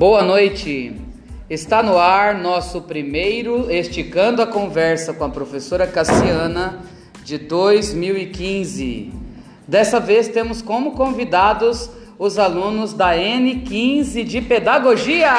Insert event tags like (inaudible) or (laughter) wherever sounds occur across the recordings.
Boa noite. Está no ar nosso primeiro Esticando a Conversa com a professora Cassiana de 2015. Dessa vez temos como convidados os alunos da N15 de Pedagogia.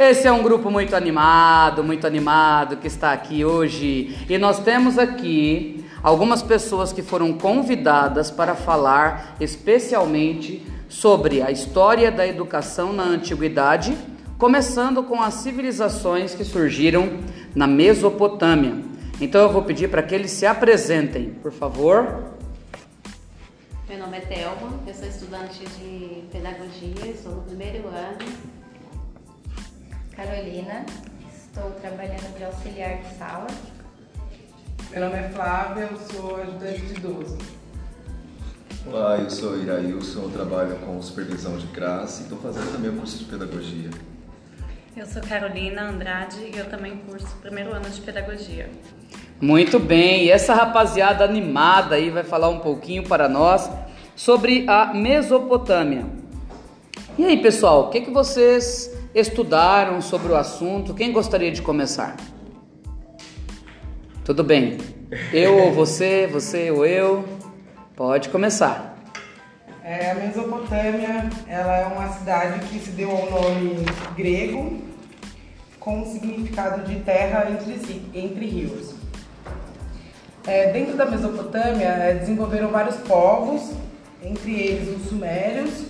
Esse é um grupo muito animado, muito animado que está aqui hoje. E nós temos aqui algumas pessoas que foram convidadas para falar especialmente sobre a história da educação na antiguidade, começando com as civilizações que surgiram na Mesopotâmia. Então eu vou pedir para que eles se apresentem, por favor. Meu nome é Thelma, eu sou estudante de pedagogia, estou no primeiro ano Carolina, estou trabalhando de auxiliar de sala. Meu nome é Flávia, eu sou ajudante de idoso. Olá, eu sou Irailson, eu trabalho com supervisão de classe e estou fazendo também o curso de pedagogia. Eu sou Carolina Andrade e eu também curso primeiro ano de pedagogia. Muito bem, e essa rapaziada animada aí vai falar um pouquinho para nós sobre a Mesopotâmia. E aí, pessoal, o que, que vocês estudaram sobre o assunto. Quem gostaria de começar? Tudo bem. Eu ou você, você ou eu? Pode começar. É, a Mesopotâmia ela é uma cidade que se deu ao nome grego com o significado de terra entre, entre rios. É, dentro da Mesopotâmia é, desenvolveram vários povos, entre eles os sumérios,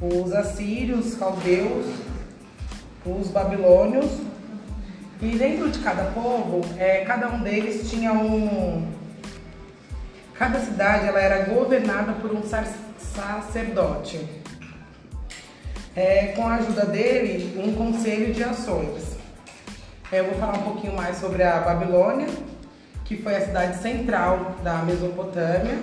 os assírios, caldeus, os babilônios. E dentro de cada povo, é, cada um deles tinha um. Cada cidade ela era governada por um sacerdote. É, com a ajuda dele, um conselho de ações. É, eu vou falar um pouquinho mais sobre a Babilônia, que foi a cidade central da Mesopotâmia,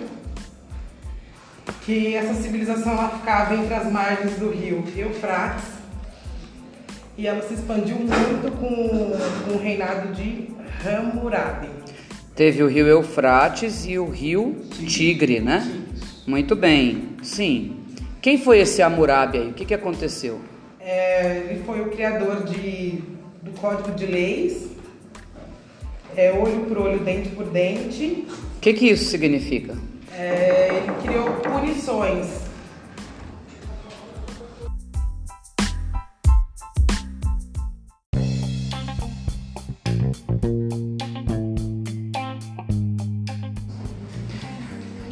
que essa civilização ela ficava entre as margens do rio Eufrates e ela se expandiu muito com, com o reinado de Hammurabi. Teve o rio Eufrates e o rio Tigre, né? Muito bem, sim. Quem foi esse Hammurabi aí? O que, que aconteceu? É, ele foi o criador de, do Código de Leis, é, olho por olho, dente por dente. O que, que isso significa? É, ele criou punições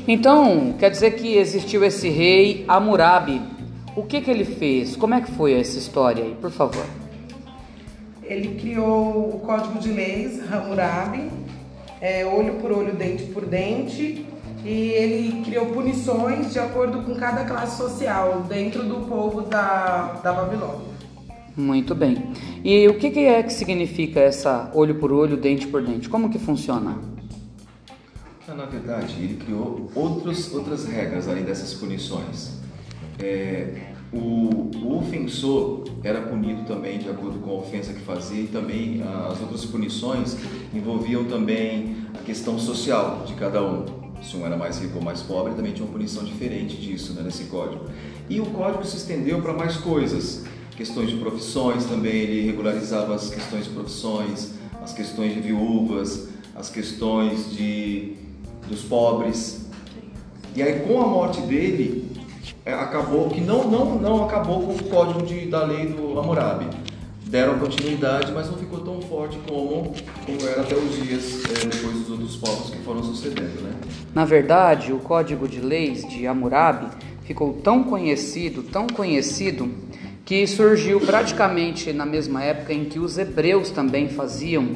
Então, quer dizer que existiu esse rei Hammurabi. O que, que ele fez? Como é que foi essa história aí, por favor? Ele criou o Código de Leis, Hammurabi, é, olho por olho, dente por dente, e ele criou punições de acordo com cada classe social dentro do povo da, da Babilônia. Muito bem. E o que, que é que significa essa olho por olho, dente por dente? Como que funciona? Na verdade, ele criou outros, outras regras além dessas punições. É, o, o, ofensor era punido também de acordo com a ofensa que fazia e também as outras punições envolviam também a questão social de cada um. Se um era mais rico ou mais pobre, também tinha uma punição diferente disso né, nesse código. E o código se estendeu para mais coisas, questões de profissões também, ele regularizava as questões de profissões, as questões de viúvas, as questões de dos pobres. E aí com a morte dele, é, acabou que não, não, não acabou com o código de, da lei do Hammurabi. Deram continuidade, mas não ficou tão forte como, como era até os dias é, depois dos outros povos que foram sucedendo. Né? Na verdade, o código de leis de Hammurabi ficou tão conhecido, tão conhecido, que surgiu praticamente na mesma época em que os hebreus também faziam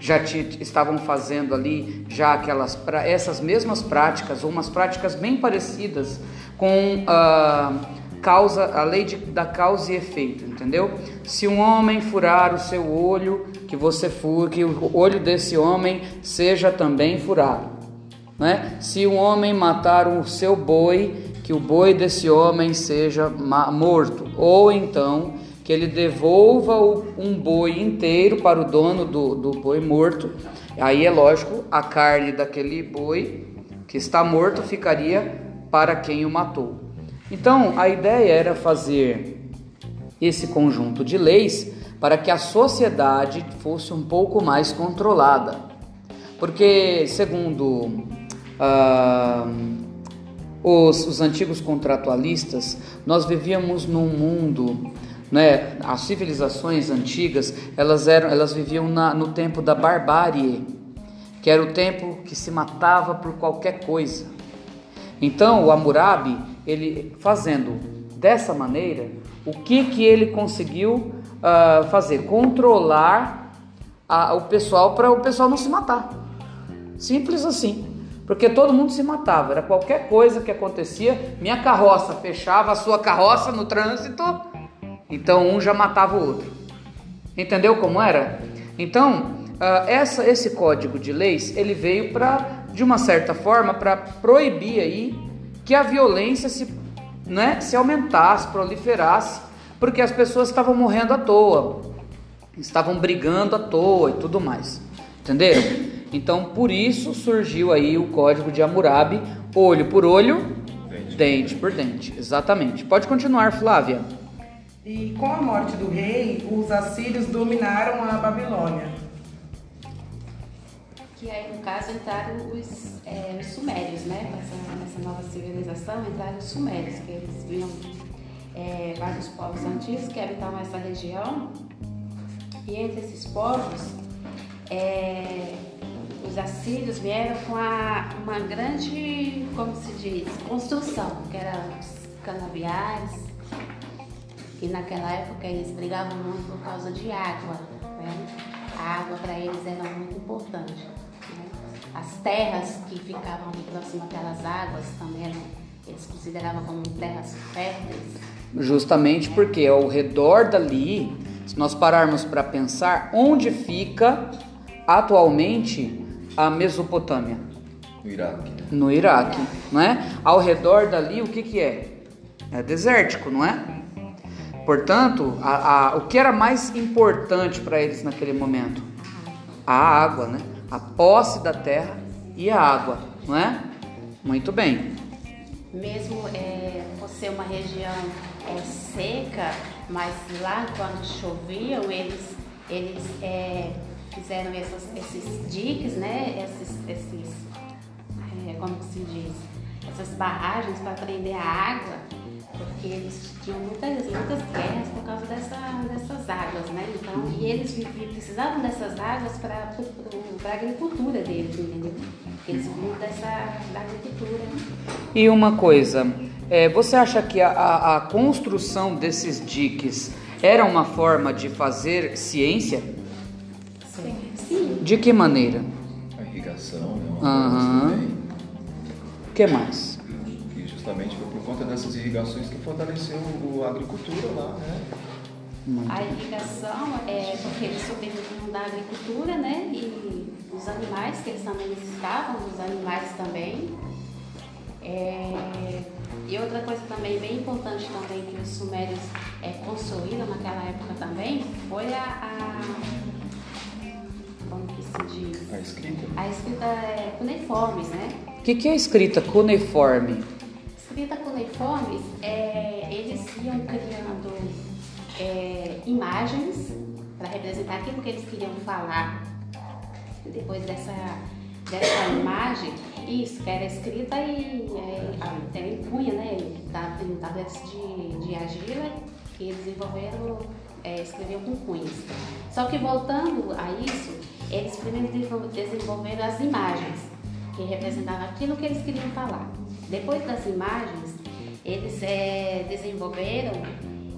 já estavam fazendo ali já aquelas essas mesmas práticas ou umas práticas bem parecidas com a causa a lei de, da causa e efeito, entendeu? Se um homem furar o seu olho, que você fure, que o olho desse homem seja também furado, né? Se um homem matar o seu boi, que o boi desse homem seja morto, ou então que ele devolva um boi inteiro para o dono do, do boi morto. Aí é lógico, a carne daquele boi que está morto ficaria para quem o matou. Então, a ideia era fazer esse conjunto de leis para que a sociedade fosse um pouco mais controlada. Porque, segundo ah, os, os antigos contratualistas, nós vivíamos num mundo né, as civilizações antigas elas eram elas viviam na, no tempo da barbárie que era o tempo que se matava por qualquer coisa. Então o Hammurabi ele fazendo dessa maneira o que que ele conseguiu uh, fazer? Controlar a, o pessoal para o pessoal não se matar. Simples assim porque todo mundo se matava. Era qualquer coisa que acontecia minha carroça fechava a sua carroça no trânsito então um já matava o outro. Entendeu como era? Então, uh, essa, esse código de leis ele veio para, de uma certa forma, para proibir aí que a violência se, né, se aumentasse, proliferasse, porque as pessoas estavam morrendo à toa, estavam brigando à toa e tudo mais. Entenderam? Então, por isso surgiu aí o código de Hammurabi, olho por olho, dente, dente por dente. Exatamente. Pode continuar, Flávia. E com a morte do rei, os assírios dominaram a Babilônia. Que aí, no caso, entraram os, é, os sumérios, né? Nessa, nova civilização, entraram os sumérios, que eles viam é, vários povos antigos que habitavam essa região. E entre esses povos, é, os assírios vieram com a, uma grande, como se diz, construção, que eram os canaviais, e naquela época eles brigavam muito por causa de água. Né? A água para eles era muito importante. Né? As terras que ficavam próximo àquelas águas também eram, eles consideravam como terras férteis. Justamente porque ao redor dali, se nós pararmos para pensar, onde fica atualmente a Mesopotâmia? No Iraque. No Iraque, não é? Ao redor dali, o que, que é? É desértico, não é? Portanto, a, a, o que era mais importante para eles naquele momento? A água, né? A posse da terra e a água, não é? Muito bem. Mesmo é, por ser uma região é, seca, mas lá quando choviam, eles, eles é, fizeram essas, esses diques, né? Esses, esses é, como se diz? Essas barragens para prender a água porque eles tinham muitas, muitas guerras por causa dessa, dessas águas, né? Então, e eles precisavam dessas águas para a agricultura deles, entendeu? Porque eles viviam dessa da agricultura. E uma coisa, é, você acha que a, a, a construção desses diques era uma forma de fazer ciência? Sim. Sim. De que maneira? A irrigação, né? Uhum. O que mais? justamente foi por conta dessas irrigações que fortaleceu a agricultura lá, né? A irrigação é porque eles sobreviviam da agricultura, né? E os animais, que eles também necessitavam, os animais também. É... E outra coisa também bem importante também que os sumérios é, construíram naquela época também foi a, a como que se diz? A escrita. A escrita é, cuneiformes, né? O que, que é escrita cuneiforme? Escrita cuneiformes, é, eles iam criando é, imagens para representar aquilo que eles queriam falar. Depois dessa, dessa imagem, isso, que era escrita e é, até em cunha, né? Em tabletes de, de argila que desenvolveram, é, escreviam com cunhas. Só que voltando a isso, eles primeiro desenvolveram as imagens, que representavam aquilo que eles queriam falar. Depois das imagens, eles é, desenvolveram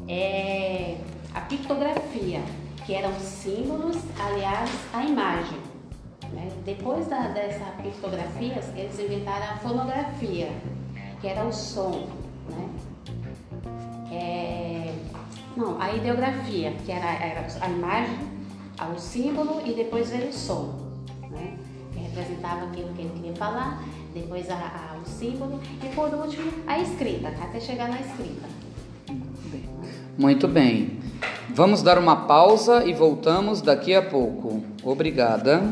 é, a pictografia, que eram símbolos aliados à imagem. Né? Depois da, dessa pictografia, eles inventaram a fonografia, que era o som. Né? É, não, a ideografia, que era, era a imagem, o símbolo e depois veio o som? apresentava aquilo que ele queria falar, depois a, a, o símbolo e por último a escrita, tá? até chegar na escrita. Muito bem. Vamos dar uma pausa e voltamos daqui a pouco. Obrigada.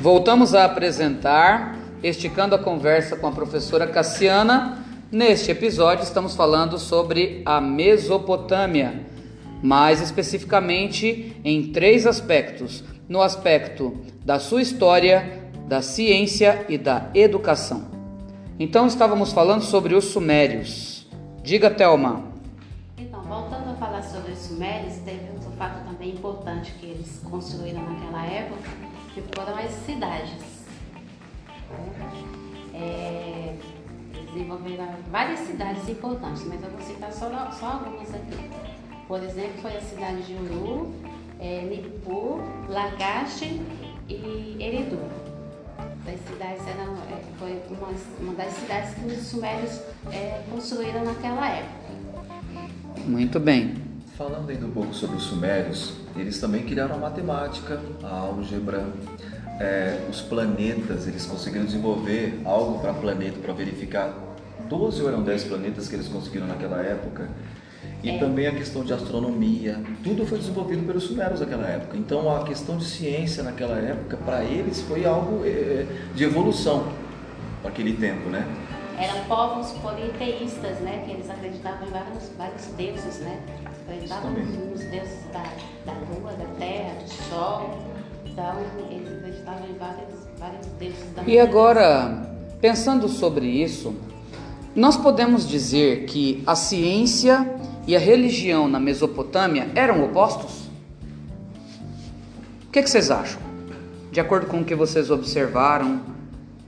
Voltamos a apresentar, esticando a conversa com a professora Cassiana Neste episódio, estamos falando sobre a Mesopotâmia, mais especificamente em três aspectos: no aspecto da sua história, da ciência e da educação. Então, estávamos falando sobre os Sumérios. Diga, Thelma. Então, voltando a falar sobre os Sumérios, teve outro fato também importante que eles construíram naquela época, que foram as cidades. É, desenvolveram várias cidades importantes, mas eu vou citar só, só algumas aqui. Por exemplo, foi a cidade de Uru, é, Nippur, Lagash e Eridu. Essas cidades eram, é, foi uma, uma das cidades que os sumérios é, construíram naquela época. Muito bem. Falando ainda um pouco sobre os sumérios, eles também criaram a matemática, a álgebra, é, os planetas, eles conseguiram desenvolver algo para planeta, para verificar 12 ou eram 10 planetas que eles conseguiram naquela época. E É. também a questão de astronomia, tudo foi desenvolvido pelos sumérios naquela época. Então a questão de ciência naquela época, para eles, foi algo é, de evolução para aquele tempo, né? Eram povos politeístas, né? Que eles acreditavam em vários, vários deuses, né? Acreditavam nos deuses da, da lua, da terra, do sol. Então, eles acreditavam em vários, vários deuses da E agora, pensando sobre isso, nós podemos dizer que a ciência e a religião na Mesopotâmia eram opostos? O que, que vocês acham? De acordo com o que vocês observaram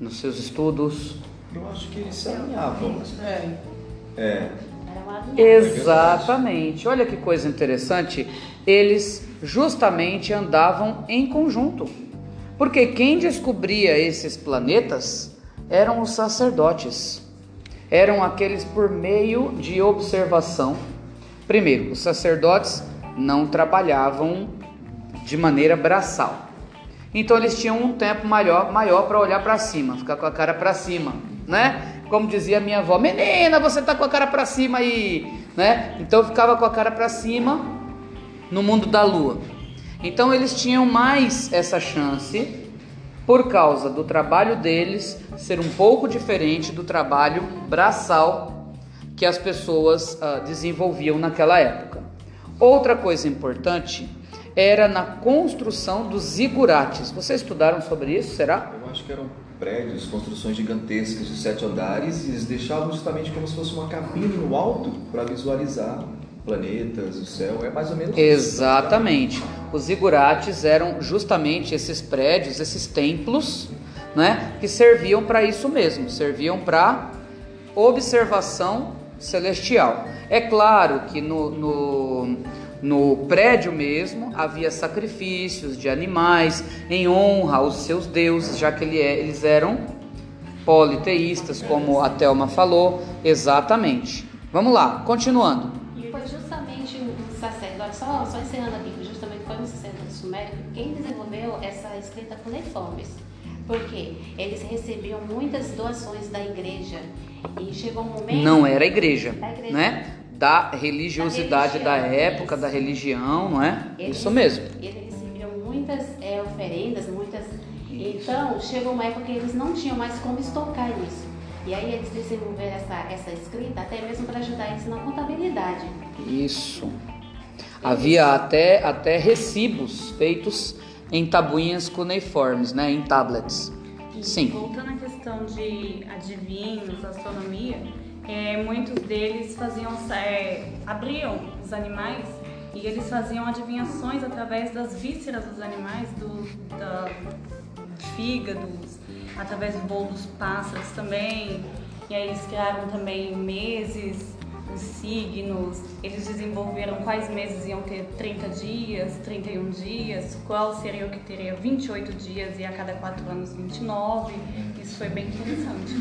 nos seus estudos? Eu acho que eles se alinhavam. É. É. Exatamente. Olha que coisa interessante. Eles justamente andavam em conjunto. Porque quem descobria esses planetas eram os sacerdotes. Eram aqueles por meio de observação. Primeiro, os sacerdotes não trabalhavam de maneira braçal. Então eles tinham um tempo maior, maior para olhar para cima, ficar com a cara para cima, né? Como dizia minha avó, menina, você tá com a cara para cima aí, né? Então eu ficava com a cara para cima no mundo da lua. Então eles tinham mais essa chance por causa do trabalho deles ser um pouco diferente do trabalho braçal que as pessoas ah, desenvolviam naquela época. Outra coisa importante era na construção dos zigurates. Vocês estudaram sobre isso, será? eu acho que eram prédios, construções gigantescas de sete andares e eles deixavam justamente como se fosse uma cabine no alto para visualizar planetas, o céu. É mais ou menos isso. Exatamente. Os zigurates eram justamente esses prédios, esses templos, né, que serviam para isso mesmo, serviam para observação celestial. É claro que no, no, no prédio mesmo havia sacrifícios de animais em honra aos seus deuses, já que ele é- eles eram politeístas, como a Thelma falou. Exatamente. Vamos lá, continuando. E foi justamente o sacerdote, só, só encerrando aqui, que justamente foi o sacerdote sumérico quem desenvolveu essa escrita cuneiformes. Porque eles recebiam muitas doações da igreja e chegou um momento... Não era a igreja, Da igreja. né? Da religiosidade da, Da religião, época, isso. da religião, não é? Isso mesmo. Eles recebiam muitas é, oferendas, muitas. Então, chegou uma época que eles não tinham mais como estocar isso. E aí eles desenvolveram essa, essa escrita até mesmo para ajudar eles na contabilidade. Isso. Havia até, até recibos feitos em tabuinhas cuneiformes, né? Em tablets. E Sim. Voltando à questão de adivinhos, astronomia, é, muitos deles faziam, é, abriam os animais e eles faziam adivinhações através das vísceras dos animais, do, da fígados, através do voo dos pássaros também. E aí eles criaram também meses, os signos, eles desenvolveram quais meses iam ter 30 dias, 31 dias, qual seria o que teria 28 dias e a cada 4 anos 29. Isso foi bem interessante.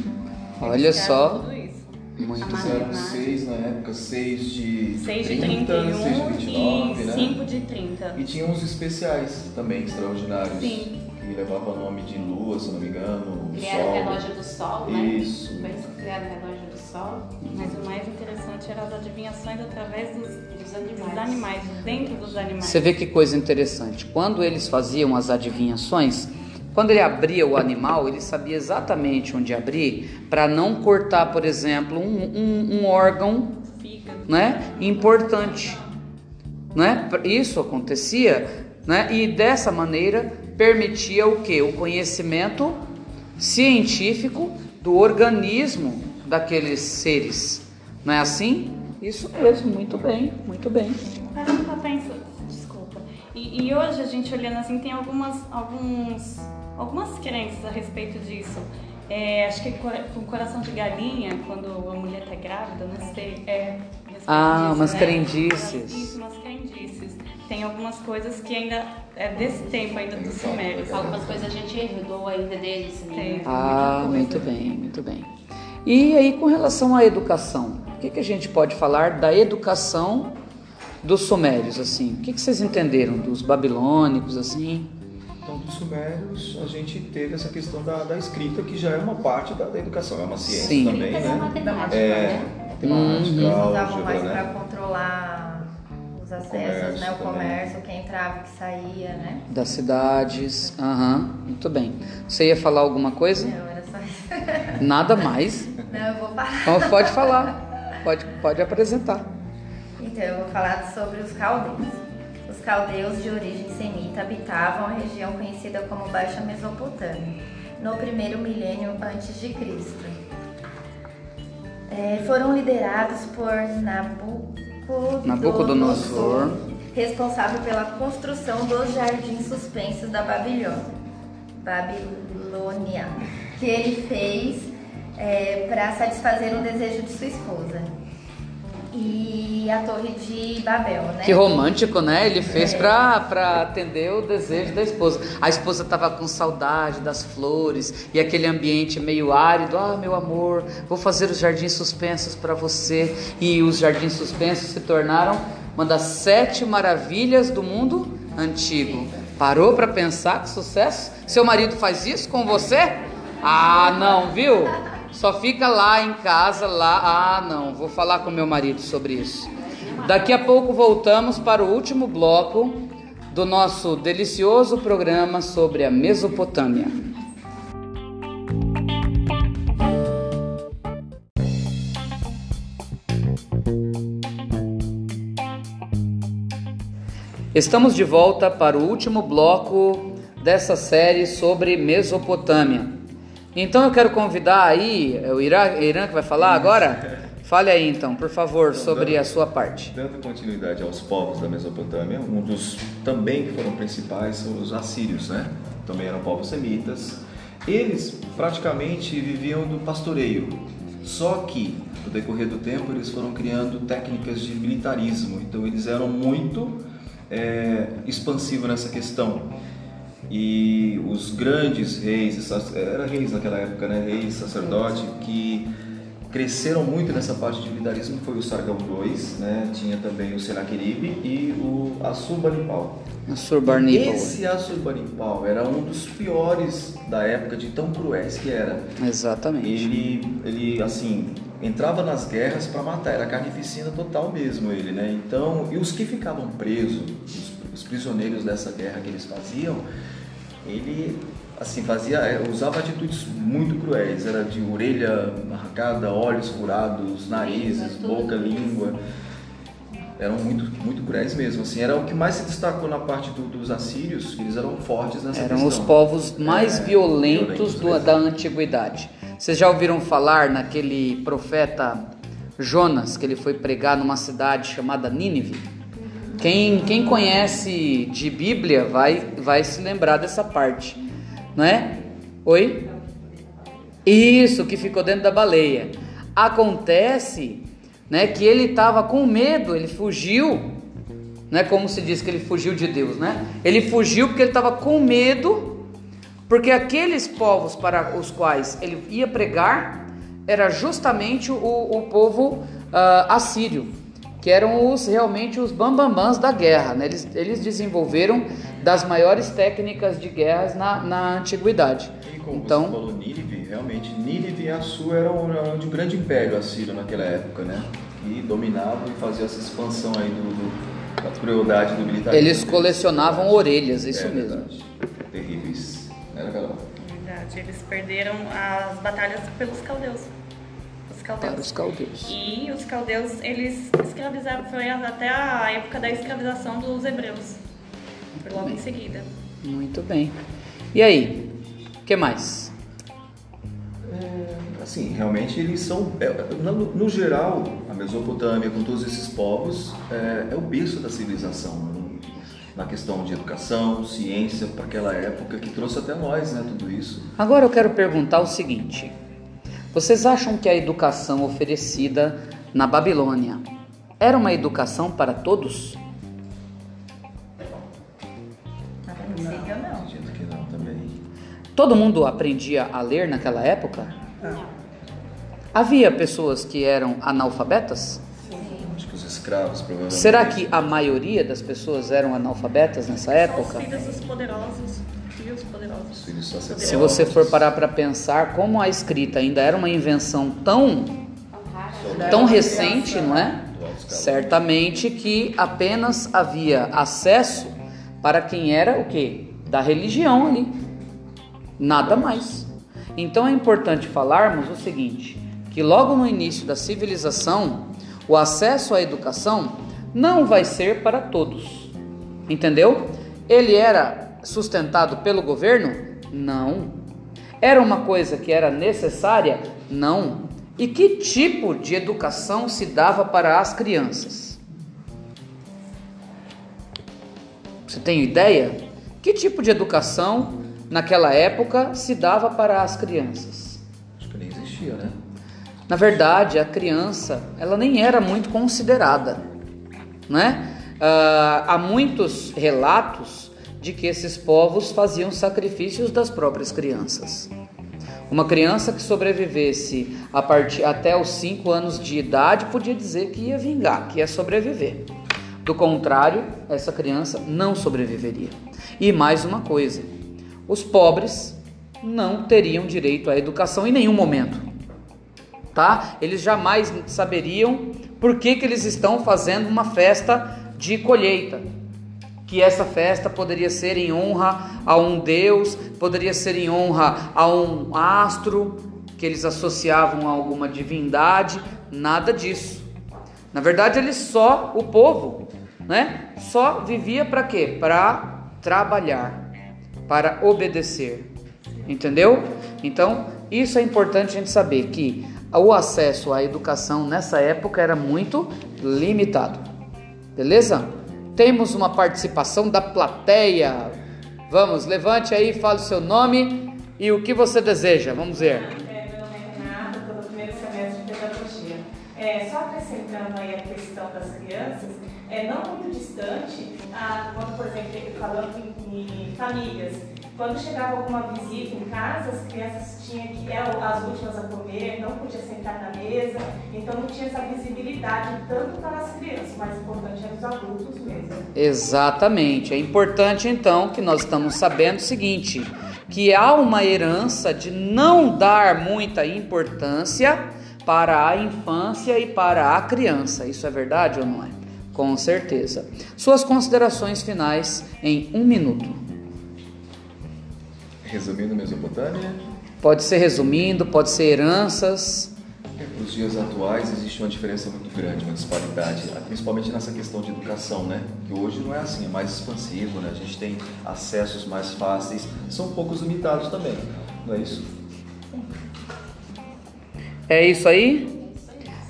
Olha só. Tudo isso. Muito eram matemática. seis na época, seis de 6 de 30, 31 seis de 29, e né? 5 de 30. E tinha uns especiais também, extraordinários. Sim. Que levavam o nome de lua, se não me engano, o Criaram o relógio do sol, né? Isso. Foi eles que criaram o relógio do sol. Mas o mais interessante eram as adivinhações através dos, Dos dos animais. animais, dentro dos animais. Você vê que coisa interessante. Quando eles faziam as adivinhações, Quando ele abria o animal, ele sabia exatamente onde abrir para não cortar, por exemplo, um, um, um órgão né, importante. Né? Isso acontecia né? e dessa maneira permitia o que? O conhecimento científico do organismo daqueles seres. Não é assim? Isso mesmo, muito bem, muito bem. Parando pra pensar, desculpa. E, e, hoje a gente olhando assim tem algumas, alguns, algumas crenças a respeito disso. É, acho que com coração de galinha, quando a mulher tá grávida, não sei, é. Ah, disso, umas né? crendices. Isso, umas crendices. Tem algumas coisas que ainda é desse tempo ainda dos sumérios. Algumas coisas a gente herdou ainda deles. né? Tem. Ah, muito bem, muito bem. E aí, com relação à educação, o que, que a gente pode falar da educação dos sumérios, assim? O que, que vocês entenderam dos babilônicos, assim? Então, dos sumérios, a gente teve essa questão da, da escrita, que já é uma parte da, da educação, é uma ciência Sim. também, Mas é né? matemática, É, né? matemática, Eles usavam mais né? para controlar os acessos, Comércio né? O também. comércio, quem entrava e que saía, né? Das cidades, aham, muito bem. Você ia falar alguma coisa? Não. Nada mais? Não, eu vou falar. Então pode falar, pode, pode apresentar. Então, eu vou falar sobre os caldeus. Os caldeus de origem semita habitavam a região conhecida como Baixa Mesopotâmia, no primeiro milênio antes de Cristo. É, foram liderados por Nabucodonosor, Nabucodonosor. responsável pela construção dos jardins suspensos da Babilônia, Babilônia que ele fez para satisfazer um desejo de sua esposa. E a Torre de Babel, né? Que romântico, né? Ele fez pra, pra atender o desejo da esposa. A esposa tava com saudade das flores e aquele ambiente meio árido. Ah, meu amor, vou fazer os jardins suspensos para você. E os jardins suspensos se tornaram uma das sete maravilhas do mundo antigo. Parou para pensar que sucesso? Seu marido faz isso com você? Ah, não, viu? Só fica lá em casa, lá. Ah, não, vou falar com meu marido sobre isso. Daqui a pouco voltamos para o último bloco do nosso delicioso programa sobre a Mesopotâmia. Estamos de volta para o último bloco dessa série sobre Mesopotâmia. Então eu quero convidar aí, é o Irã, Irã que vai falar agora? (laughs) Fale aí então, por favor, sobre a sua parte. Dando continuidade aos povos da Mesopotâmia, um dos também que foram principais são os assírios, né? Também eram povos semitas. Eles praticamente viviam do pastoreio. Só que, no decorrer do tempo, eles foram criando técnicas de militarismo. Então, eles eram muito é, expansivos nessa questão. E os grandes reis, era reis naquela época, né? Reis, sacerdote, que cresceram muito nessa parte de militarismo foi o Sargão II, né? tinha também o Senaqueribe e o Assurbanipal. Assurbanipal. Esse Assurbanipal era um dos piores da época de tão cruéis que era. Exatamente. Ele, ele assim, entrava nas guerras para matar, era carnificina total mesmo ele, né? Então, e os que ficavam presos, os, os prisioneiros dessa guerra que eles faziam, ele assim fazia é, usava atitudes muito cruéis era de orelha arrancada olhos furados narizes boca língua eram muito muito cruéis mesmo assim era o que mais se destacou na parte do, dos assírios eles eram fortes nessa Eram questão. os povos mais É, violentos, violentos do- da antiguidade. Vocês já ouviram falar naquele profeta Jonas, que ele foi pregar numa cidade chamada Nínive? Quem, quem conhece de Bíblia vai, vai se lembrar dessa parte, não é? Oi? Isso, que ficou dentro da baleia. Acontece né, que ele estava com medo, ele fugiu não é como se diz que ele fugiu de Deus, né? Ele fugiu porque ele estava com medo, porque aqueles povos para os quais ele ia pregar era justamente o, o povo ah, assírio, que eram os realmente os bambambãs da guerra, né? Eles, eles desenvolveram das maiores técnicas de guerras na, na antiguidade. E como você Então, falou Nínive, realmente Nínive e Assur eram, eram de um grande império assírio naquela época, né? Que dominavam e faziam essa expansão aí do, do- da crueldade do militarismo. eles colecionavam orelhas, isso É mesmo. verdade. Terríveis. Era Carol. Verdade, eles perderam as batalhas pelos caldeus. Caldeus. Para os caldeus. E os caldeus, eles escravizaram, foi até a época da escravização dos hebreus. Foi logo em seguida. Muito bem. E aí? O que mais? Assim, realmente eles são, é, no, no geral, a Mesopotâmia, com todos esses povos, é, é o berço da civilização. né? Na questão de educação, ciência, para aquela época, que trouxe até nós, né, tudo isso. Agora eu quero perguntar o seguinte: vocês acham que a educação oferecida na Babilônia era uma educação para todos? A princípio, não. Acredito que não também. Todo mundo aprendia a ler naquela época? Havia pessoas que eram analfabetas? Acho que os escravos, provavelmente. Será que a maioria das pessoas eram analfabetas nessa época? os filhos dos poderosos. Filhos poderosos. Os filhos sacerdotes. Se você for parar para pensar como a escrita ainda era uma invenção tão tão recente, não é? Certamente que apenas havia acesso para quem era o quê? Da religião ali. Nada mais. Então é importante falarmos o seguinte, que logo no início da civilização, o acesso à educação não vai ser para todos. Entendeu? Ele era sustentado pelo governo? Não. Era uma coisa que era necessária? Não. E que tipo de educação se dava para as crianças? Você tem ideia? Que tipo de educação naquela época se dava para as crianças? Acho que nem existia, né? Na verdade, a criança, ela nem era muito considerada, né? Ah, há muitos relatos de que esses povos faziam sacrifícios das próprias crianças. Uma criança que sobrevivesse partir até os 5 anos de idade podia dizer que ia vingar, que ia sobreviver. Do contrário, essa criança não sobreviveria. E mais uma coisa: os pobres não teriam direito à educação em nenhum momento. Tá? Eles jamais saberiam por que, que eles estão fazendo uma festa de colheita. Que essa festa poderia ser em honra a um deus, poderia ser em honra a um astro que eles associavam a alguma divindade, nada disso. Na verdade, eles só, o povo, né? Só vivia para quê? Para trabalhar, para obedecer. Entendeu? Então, isso é importante a gente saber que o acesso à educação nessa época era muito limitado. Beleza? Temos uma participação da plateia. Vamos, levante aí, fale o seu nome e o que você deseja. Vamos ver. É, meu nome é Renata, estou no primeiro semestre de pedagogia. É, só acrescentando aí a questão das crianças, é não muito distante, a, quando, por exemplo, falando em, em famílias, quando chegava alguma visita em casa, as crianças tinham que eram as últimas a comer, não podia sentar na mesa, então não tinha essa visibilidade tanto para as crianças, mas importante eram os adultos mesmo. Exatamente. É importante então que nós estamos sabendo o seguinte, que há uma herança de não dar muita importância para a infância e para a criança. Isso é verdade ou não é? Com certeza. Suas considerações finais em um minuto. Resumindo Mesopotâmia, Pode ser resumindo, pode ser heranças. para os dias atuais existe uma diferença muito grande, uma disparidade, principalmente nessa questão de educação, né? Que hoje não é assim, é mais expansivo, né? A gente tem acessos mais fáceis, são poucos limitados também, não é isso? É isso aí?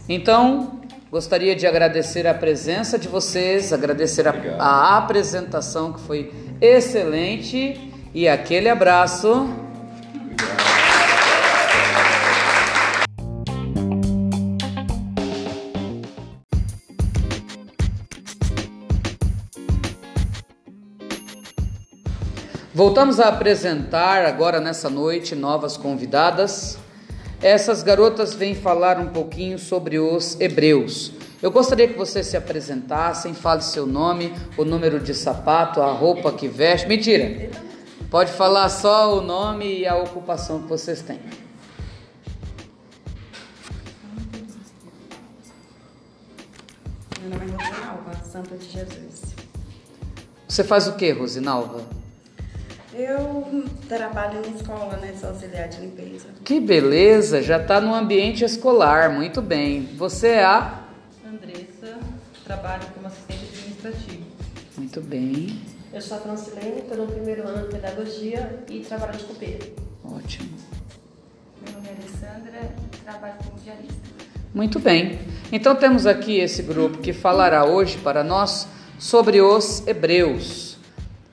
Então, gostaria de agradecer a presença de vocês, agradecer a, a apresentação que foi excelente e aquele abraço. Voltamos a apresentar agora nessa noite novas convidadas. Essas garotas vêm falar um pouquinho sobre os hebreus. Eu gostaria que vocês se apresentassem, fale seu nome, o número de sapato, a roupa que veste. Mentira! Pode falar só o nome e a ocupação que vocês têm. Meu nome é Rosinalva, Santa de Jesus. Você faz o que, Rosinalva? Eu trabalho em escola, né? Sou auxiliar de limpeza. Que beleza, já está no ambiente escolar, muito bem. Você é a? Andressa, trabalho como assistente administrativo. Muito bem, Eu sou a Francilene, estou no primeiro ano de pedagogia e trabalho de copeira. ótimo. Meu nome é Alessandra, trabalho como diarista. Muito bem. Então temos aqui esse grupo que falará hoje para nós sobre os hebreus.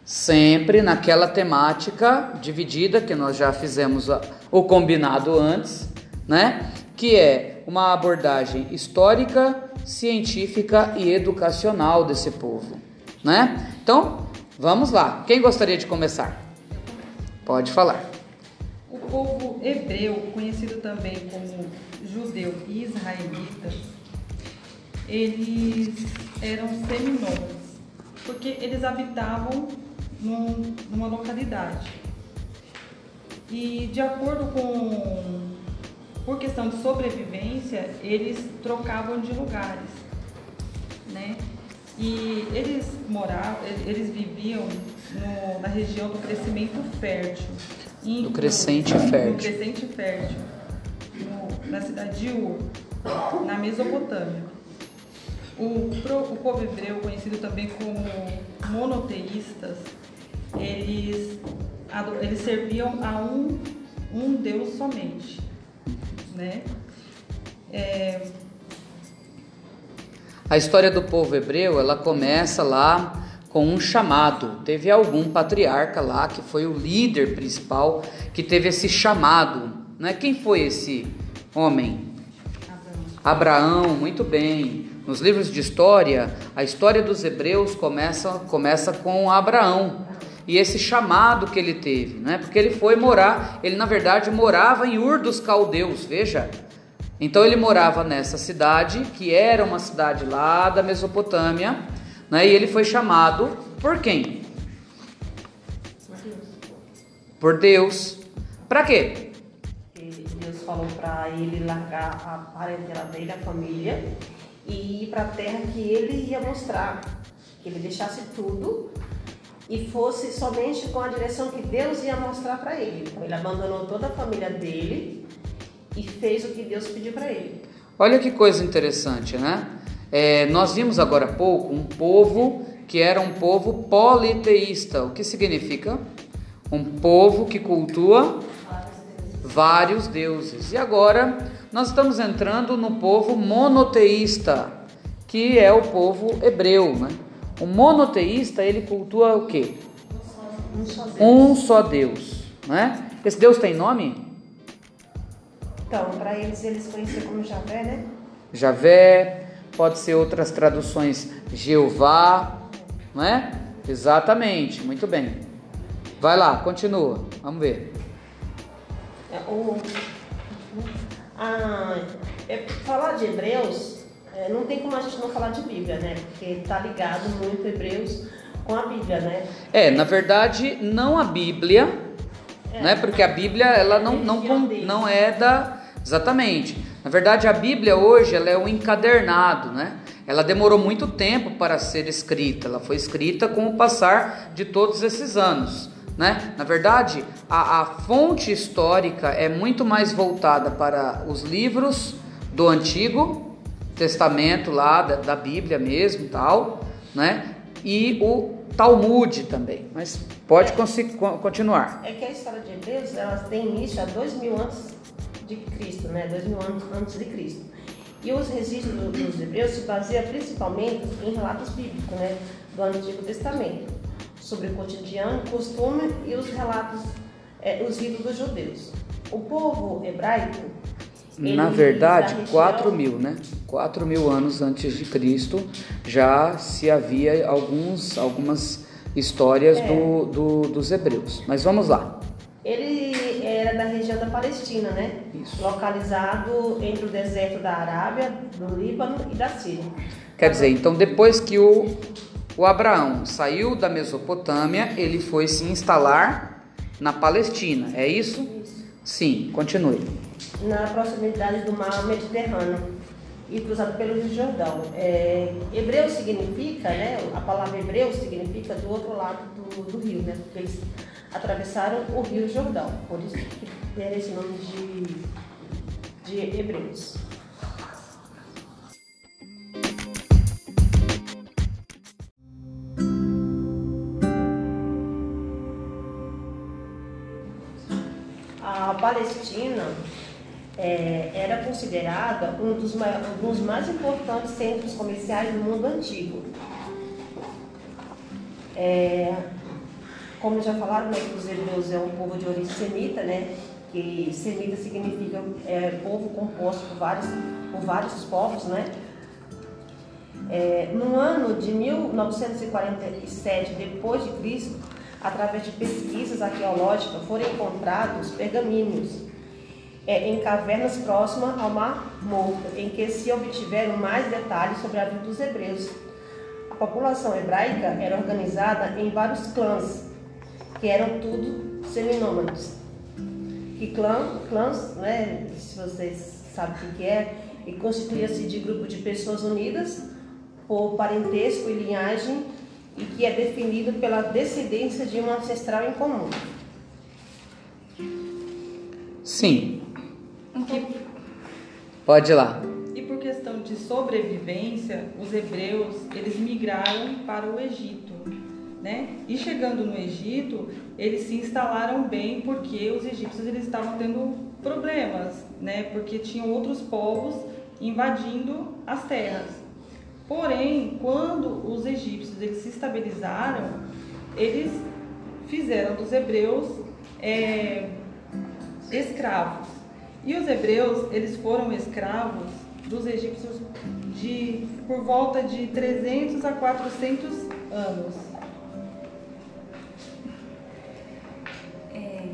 Sempre naquela temática dividida que nós já fizemos o combinado antes, né? Que é uma abordagem histórica, científica e educacional desse povo, né? Então, vamos lá. Quem gostaria de começar? Pode falar. O povo hebreu, conhecido também como judeu e israelita, eles eram seminômades, porque eles habitavam num- numa localidade. E de acordo com, por questão de sobrevivência, eles trocavam de lugares, né? E eles moravam, eles viviam no- na região do crescimento fértil. Do crescente Do fértil. crescente fértil, no- na cidade de Ur, na Mesopotâmia. O, o povo hebreu, conhecido também como monoteístas, eles, eles serviam a um, um Deus somente. Né? É, A história do povo hebreu, ela começa lá com um chamado. Teve algum patriarca lá que foi o líder principal que teve esse chamado, né? Quem foi esse homem? Abraão, muito bem. Nos livros de história, a história dos hebreus começa, começa com Abraão e esse chamado que ele teve, né? Porque ele foi morar, ele na verdade morava em Ur dos Caldeus, veja. Então ele morava nessa cidade, que era uma cidade lá da Mesopotâmia, né? E ele foi chamado por quem? Por Deus. Para quê? Deus falou para ele largar a parentela dele, a família, e ir para a terra que ele ia mostrar. Que ele deixasse tudo e fosse somente com a direção que Deus ia mostrar para ele. Então ele abandonou toda a família dele e fez o que Deus pediu para ele. Olha que coisa interessante, né? É, nós vimos agora há pouco um povo que era um povo politeísta. O que significa? Um povo que cultua vários deuses. E agora nós estamos entrando no povo monoteísta, que é o povo hebreu, né? O monoteísta, ele cultua o quê? Um só Deus. Um só Deus, né? Esse Deus tem nome? Então, para eles, eles conheciam como Javé, né? Javé, pode ser outras traduções, Jeová, não é? Exatamente, muito bem. Vai lá, continua, vamos ver. É, o, a, é, falar de Hebreus, é, não tem como a gente não falar de Bíblia, né? Porque está ligado muito Hebreus com a Bíblia, né? É, na verdade, não a Bíblia, É. né? Porque a Bíblia ela não, não, não é da. Exatamente. Na verdade, a Bíblia hoje ela é um encadernado, né? Ela demorou muito tempo para ser escrita. Ela foi escrita com o passar de todos esses anos. Né? Na verdade, a, a fonte histórica é muito mais voltada para os livros do Antigo Testamento lá da, da Bíblia mesmo, tal, né? E o Talmud também. Mas pode continuar. É que a história de Hebreus, ela tem início há dois mil antes de Cristo, né? Dois mil anos antes de Cristo. E os registros do- dos Hebreus se baseiam principalmente em relatos bíblicos, né? Do Antigo Testamento, sobre o cotidiano, costume e os relatos, é, os ritos dos judeus. O povo hebraico Na ele, verdade, da região- 4 mil, né? 4 mil anos antes de Cristo já se havia alguns, algumas histórias É. do, do- dos hebreus. Mas vamos lá. Ele era da região da Palestina, né? Isso. Localizado entre o deserto da Arábia, do Líbano e da Síria. Quer dizer, então depois que o, o Abraão saiu da Mesopotâmia, ele foi se instalar na Palestina, é isso? Sim, continue. Na proximidade do mar Mediterrâneo e cruzado pelo Rio Jordão. É, hebreu significa, né? A palavra hebreu significa do outro lado do, do rio, né? Porque eles atravessaram o rio Jordão, por isso que deram esse nome de, de hebreus. A Palestina é, era considerada um dos, um dos mais importantes centros comerciais do mundo antigo. É, como já falaram, né, os hebreus é um povo de origem semita, né, que semita significa é, povo composto por vários, por vários povos, né. É, no ano de 1947 depois de através de pesquisas arqueológicas, foram encontrados pergaminhos é, em cavernas próximas ao Mar Morto, em que se obtiveram mais detalhes sobre a vida dos hebreus. A população hebraica era organizada em vários clãs, que eram tudo seminômades. Que clã, clãs, né, se vocês sabem o que é, e constituía-se de grupo de pessoas unidas por parentesco e linhagem e que é definido pela descendência de um ancestral em comum. Sim, Pode ir lá. E por questão de sobrevivência, os hebreus eles migraram para o Egito, né? E chegando no Egito, eles se instalaram bem porque os egípcios eles estavam tendo problemas, né? Porque tinham outros povos invadindo as terras. Porém, quando os egípcios eles se estabilizaram, eles fizeram dos hebreus é, escravos. E os hebreus, eles foram escravos dos egípcios de por volta de 300 a 400 anos. É,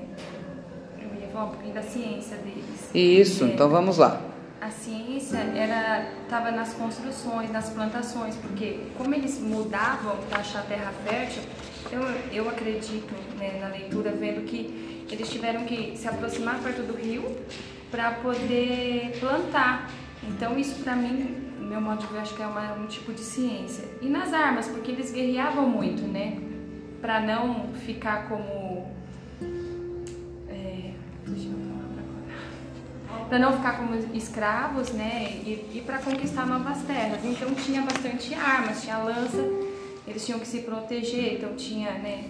eu ia falar um pouquinho da ciência deles. Isso, é, então vamos lá. A ciência era estava nas construções, nas plantações, porque como eles mudavam para achar terra fértil, eu, eu acredito né, na leitura vendo que eles tiveram que se aproximar perto do rio para poder plantar. Então isso para mim, meu modo de ver, acho que é uma, um tipo de ciência. E nas armas, porque eles guerreavam muito, né? Para não ficar como é, para não ficar como escravos, né, e, e para conquistar novas terras. Então tinha bastante armas, tinha lança, eles tinham que se proteger, então tinha, né,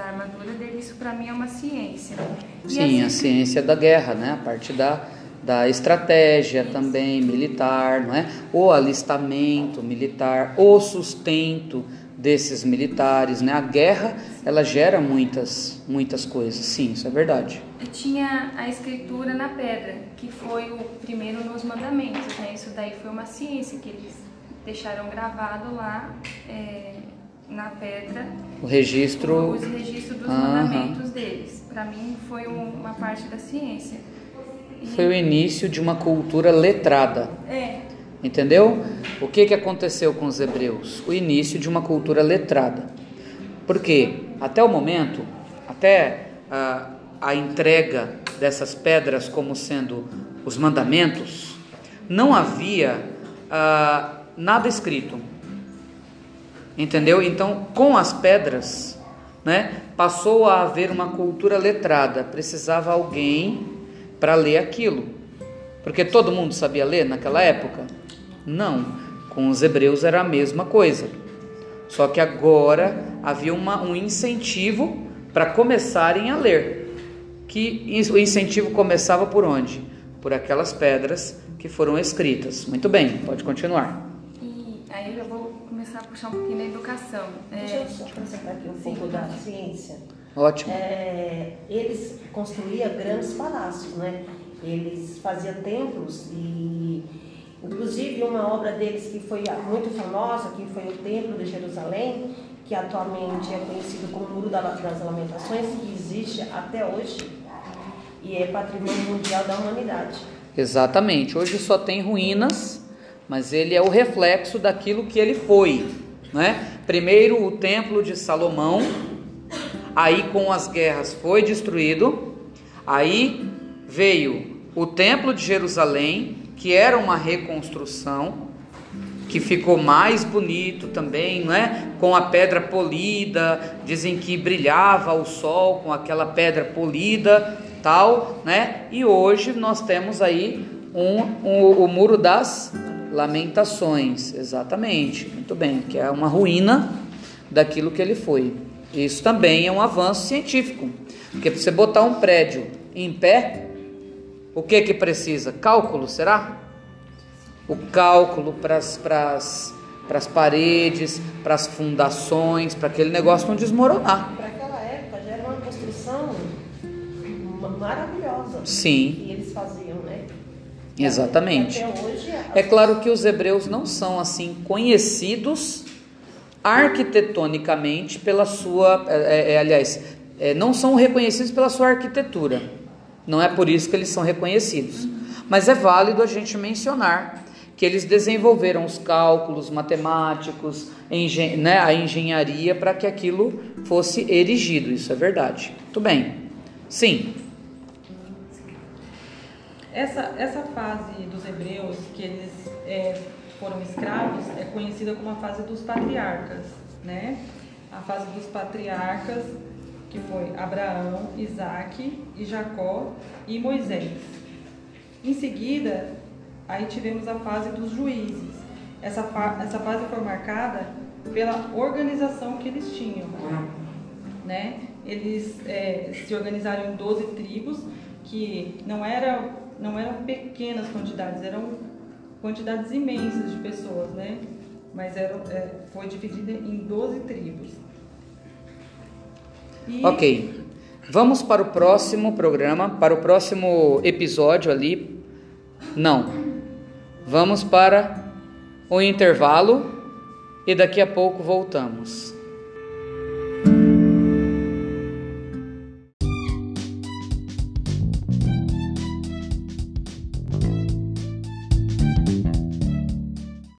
as armaduras dele, isso para mim é uma ciência. E Sim, assim, a ciência da guerra, né? A parte da, da estratégia também militar, não é? O alistamento militar, o sustento desses militares, né? A guerra, ela gera muitas, muitas coisas. Sim, isso é verdade. E tinha a escritura na pedra, que foi o primeiro nos mandamentos, né? Isso daí foi uma ciência que eles deixaram gravado lá. É na pedra o registro os registros dos mandamentos deles. Para mim foi uma parte da ciência. E... Foi o início de uma cultura letrada. É. Entendeu? O que, que aconteceu com os hebreus? O início de uma cultura letrada. Porque até o momento, até a, a entrega dessas pedras como sendo os mandamentos, não havia ah, nada escrito. Entendeu? Então, com as pedras, né, passou a haver uma cultura letrada. Precisava alguém para ler aquilo. Porque todo mundo sabia ler naquela época? Não. Com os hebreus era a mesma coisa. Só que agora havia uma, um incentivo para começarem a ler. Que o incentivo começava por onde? Por aquelas pedras que foram escritas. Muito bem, pode continuar. A puxar um pouquinho da educação. Deixa eu só acrescentar aqui um Sim, pouco da ciência. Ótimo. É, eles construíam grandes palácios, né? Eles faziam templos e, inclusive, uma obra deles que foi muito famosa, que foi o Templo de Jerusalém, que atualmente é conhecido como Muro das Lamentações, que existe até hoje e é patrimônio mundial da humanidade. Exatamente. Hoje só tem ruínas mas ele é o reflexo daquilo que ele foi. Né? Primeiro o templo de Salomão, aí com as guerras foi destruído, aí veio o templo de Jerusalém, que era uma reconstrução, que ficou mais bonito também, não é? Com a pedra polida, dizem que brilhava o sol com aquela pedra polida, tal, né? E hoje nós temos aí um, um, o muro das lamentações, exatamente, muito bem, que é uma ruína daquilo que ele foi. Isso também é um avanço científico, porque para você botar um prédio em pé, o que que precisa? Cálculo, será? o cálculo para as paredes, para as fundações, para aquele negócio não desmoronar. Para aquela época já era uma construção maravilhosa. Sim. Que eles faziam, né? Exatamente. Hoje, é claro que os hebreus não são assim conhecidos arquitetonicamente pela sua, é, é, aliás, é, não são reconhecidos pela sua arquitetura. Não é por isso que eles são reconhecidos. Mas é válido a gente mencionar que eles desenvolveram os cálculos matemáticos, engen né, a engenharia para que aquilo fosse erigido. Isso é verdade. Muito bem. Sim. Essa, essa fase dos hebreus, que eles é, foram escravos, é conhecida como a fase dos patriarcas, né? A fase dos patriarcas, que foi Abraão, Isaac e Jacó e Moisés. Em seguida, Aí tivemos a fase dos juízes. Essa, essa fase foi marcada pela organização que eles tinham. Né? Eles é, se organizaram em 12 tribos, que não, era, não eram pequenas quantidades, eram quantidades imensas de pessoas, né? mas era, é, foi dividida em 12 tribos. E... Ok. Vamos para o próximo programa, para o próximo episódio ali. Não, Vamos para o intervalo e daqui a pouco voltamos.